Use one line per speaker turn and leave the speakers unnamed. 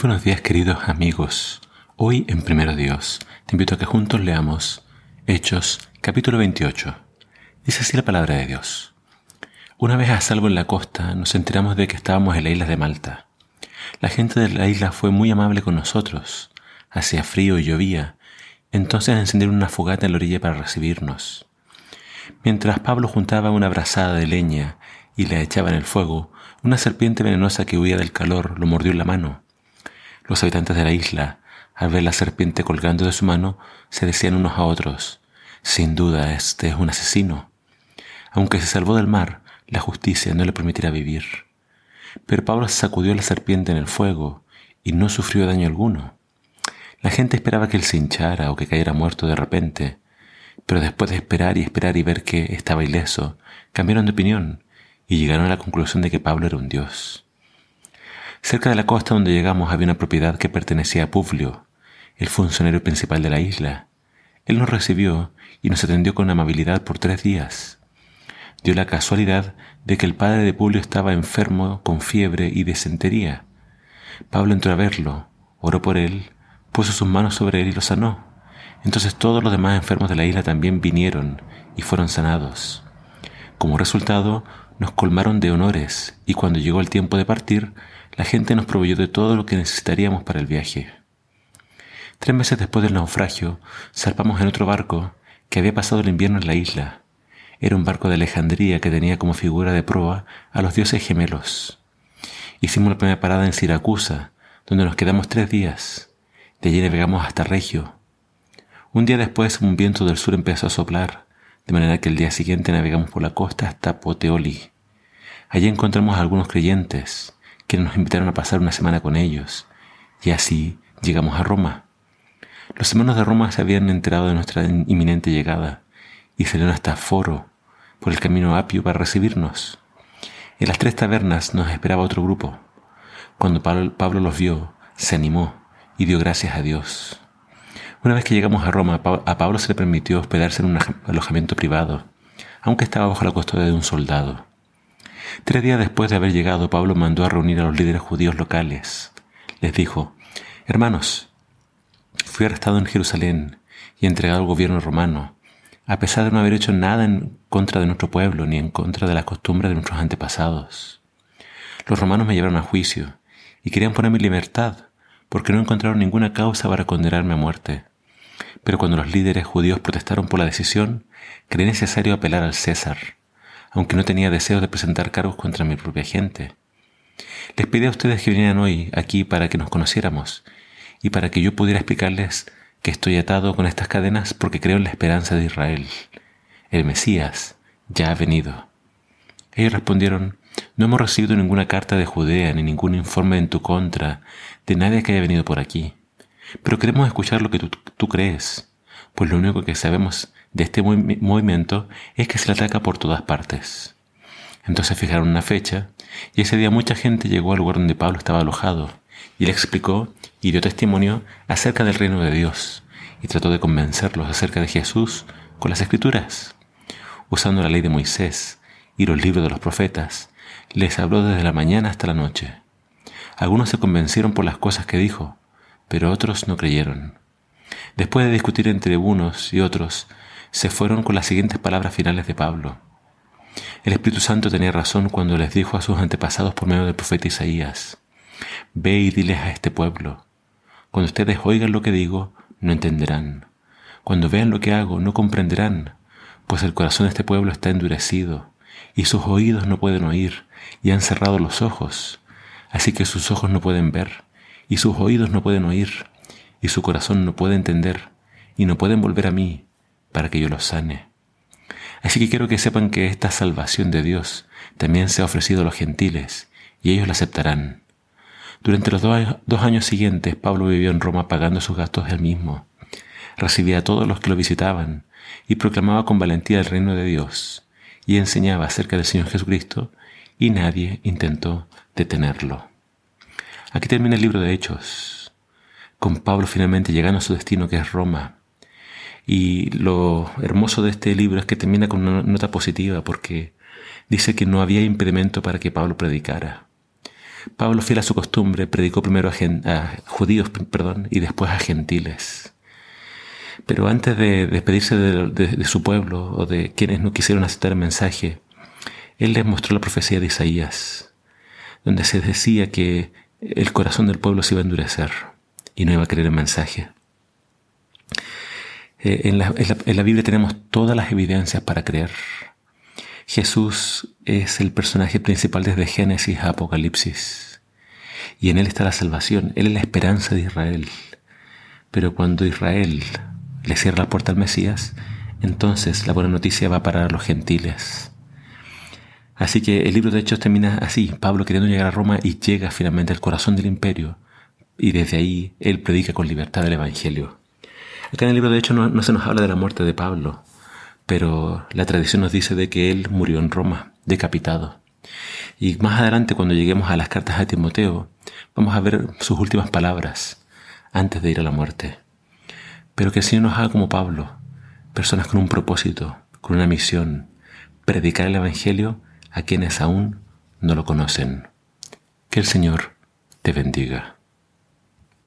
Buenos días queridos amigos. Hoy en Primero Dios te invito a que juntos leamos Hechos capítulo 28. Dice así la palabra de Dios. Una vez a salvo en la costa nos enteramos de que estábamos en la isla de Malta. La gente de la isla fue muy amable con nosotros. Hacía frío y llovía. Entonces encendieron una fogata en la orilla para recibirnos. Mientras Pablo juntaba una brazada de leña y la echaba en el fuego, una serpiente venenosa que huía del calor lo mordió en la mano. Los habitantes de la isla, al ver la serpiente colgando de su mano, se decían unos a otros, sin duda este es un asesino. Aunque se salvó del mar, la justicia no le permitirá vivir. Pero Pablo sacudió la serpiente en el fuego y no sufrió daño alguno. La gente esperaba que él se hinchara o que cayera muerto de repente, pero después de esperar y esperar y ver que estaba ileso, cambiaron de opinión y llegaron a la conclusión de que Pablo era un dios. Cerca de la costa donde llegamos había una propiedad que pertenecía a Publio, el funcionario principal de la isla. Él nos recibió y nos atendió con amabilidad por tres días. Dio la casualidad de que el padre de Publio estaba enfermo con fiebre y desentería. Pablo entró a verlo, oró por él, puso sus manos sobre él y lo sanó. Entonces todos los demás enfermos de la isla también vinieron y fueron sanados. Como resultado, nos colmaron de honores y cuando llegó el tiempo de partir, la gente nos proveyó de todo lo que necesitaríamos para el viaje. Tres meses después del naufragio, zarpamos en otro barco que había pasado el invierno en la isla. Era un barco de Alejandría que tenía como figura de proa a los dioses gemelos. Hicimos la primera parada en Siracusa, donde nos quedamos tres días. De allí navegamos hasta Regio. Un día después un viento del sur empezó a soplar, de manera que el día siguiente navegamos por la costa hasta Poteoli. Allí encontramos a algunos creyentes, quienes nos invitaron a pasar una semana con ellos, y así llegamos a Roma. Los hermanos de Roma se habían enterado de nuestra inminente llegada y salieron hasta Foro, por el camino apio, para recibirnos. En las tres tabernas nos esperaba otro grupo. Cuando Pablo, los vio, se animó y dio gracias a Dios. Una vez que llegamos a Roma, a Pablo se le permitió hospedarse en un alojamiento privado, aunque estaba bajo la custodia de un soldado. Tres días después de haber llegado, Pablo mandó a reunir a los líderes judíos locales. Les dijo, Hermanos, fui arrestado en Jerusalén y entregado al gobierno romano, a pesar de no haber hecho nada en contra de nuestro pueblo ni en contra de las costumbres de nuestros antepasados. Los romanos me llevaron a juicio y querían ponerme en libertad porque no encontraron ninguna causa para condenarme a muerte. Pero cuando los líderes judíos protestaron por la decisión, creí necesario apelar al César, aunque no tenía deseo de presentar cargos contra mi propia gente. Les pedí a ustedes que vinieran hoy aquí para que nos conociéramos y para que yo pudiera explicarles que estoy atado con estas cadenas porque creo en la esperanza de Israel. El Mesías ya ha venido. Ellos respondieron, no hemos recibido ninguna carta de Judea ni ningún informe en tu contra de nadie que haya venido por aquí. Pero queremos escuchar lo que tú, crees, pues lo único que sabemos de este movimiento es que se le ataca por todas partes. Entonces fijaron una fecha y ese día mucha gente llegó al lugar donde Pablo estaba alojado y le explicó y dio testimonio acerca del reino de Dios y trató de convencerlos acerca de Jesús con las escrituras. Usando la ley de Moisés y los libros de los profetas, les habló desde la mañana hasta la noche. Algunos se convencieron por las cosas que dijo, pero otros no creyeron. Después de discutir entre unos y otros, se fueron con las siguientes palabras finales de Pablo. El Espíritu Santo tenía razón cuando les dijo a sus antepasados por medio del profeta Isaías, Ve y diles a este pueblo, cuando ustedes oigan lo que digo, no entenderán. Cuando vean lo que hago, no comprenderán, pues el corazón de este pueblo está endurecido, y sus oídos no pueden oír, y han cerrado los ojos, Así que sus ojos no pueden ver, y sus oídos no pueden oír, y su corazón no puede entender, y no pueden volver a mí para que yo los sane. Así que quiero que sepan que esta salvación de Dios también se ha ofrecido a los gentiles, y ellos la aceptarán. Durante los dos años siguientes, Pablo vivió en Roma pagando sus gastos él mismo. Recibía a todos los que lo visitaban y proclamaba con valentía el reino de Dios y enseñaba acerca del Señor Jesucristo y nadie intentó detenerlo. Aquí termina el libro de Hechos, con Pablo finalmente llegando a su destino que es Roma. Y lo hermoso de este libro es que termina con una nota positiva porque dice que no había impedimento para que Pablo predicara. Pablo, fiel a su costumbre, predicó primero a, judíos perdón, y después a gentiles. Pero antes de despedirse de, su pueblo o de quienes no quisieron aceptar el mensaje, él les mostró la profecía de Isaías, donde se decía que el corazón del pueblo se iba a endurecer y no iba a creer el mensaje. Eh, en, la, en la Biblia tenemos todas las evidencias para creer. Jesús es el personaje principal desde Génesis a Apocalipsis. Y en Él está la salvación. Él es la esperanza de Israel. Pero cuando Israel le cierra la puerta al Mesías, entonces la buena noticia va para los gentiles. Así que el libro de Hechos termina así, Pablo queriendo llegar a Roma y llega finalmente al corazón del imperio, y desde ahí él predica con libertad el Evangelio. Acá en el libro de Hechos no, se nos habla de la muerte de Pablo, pero la tradición nos dice de que él murió en Roma, decapitado. Y más adelante, cuando lleguemos a las cartas a Timoteo, vamos a ver sus últimas palabras antes de ir a la muerte. Pero que el Señor nos haga como Pablo, personas con un propósito, con una misión, predicar el Evangelio a quienes aún no lo conocen. Que el Señor te bendiga.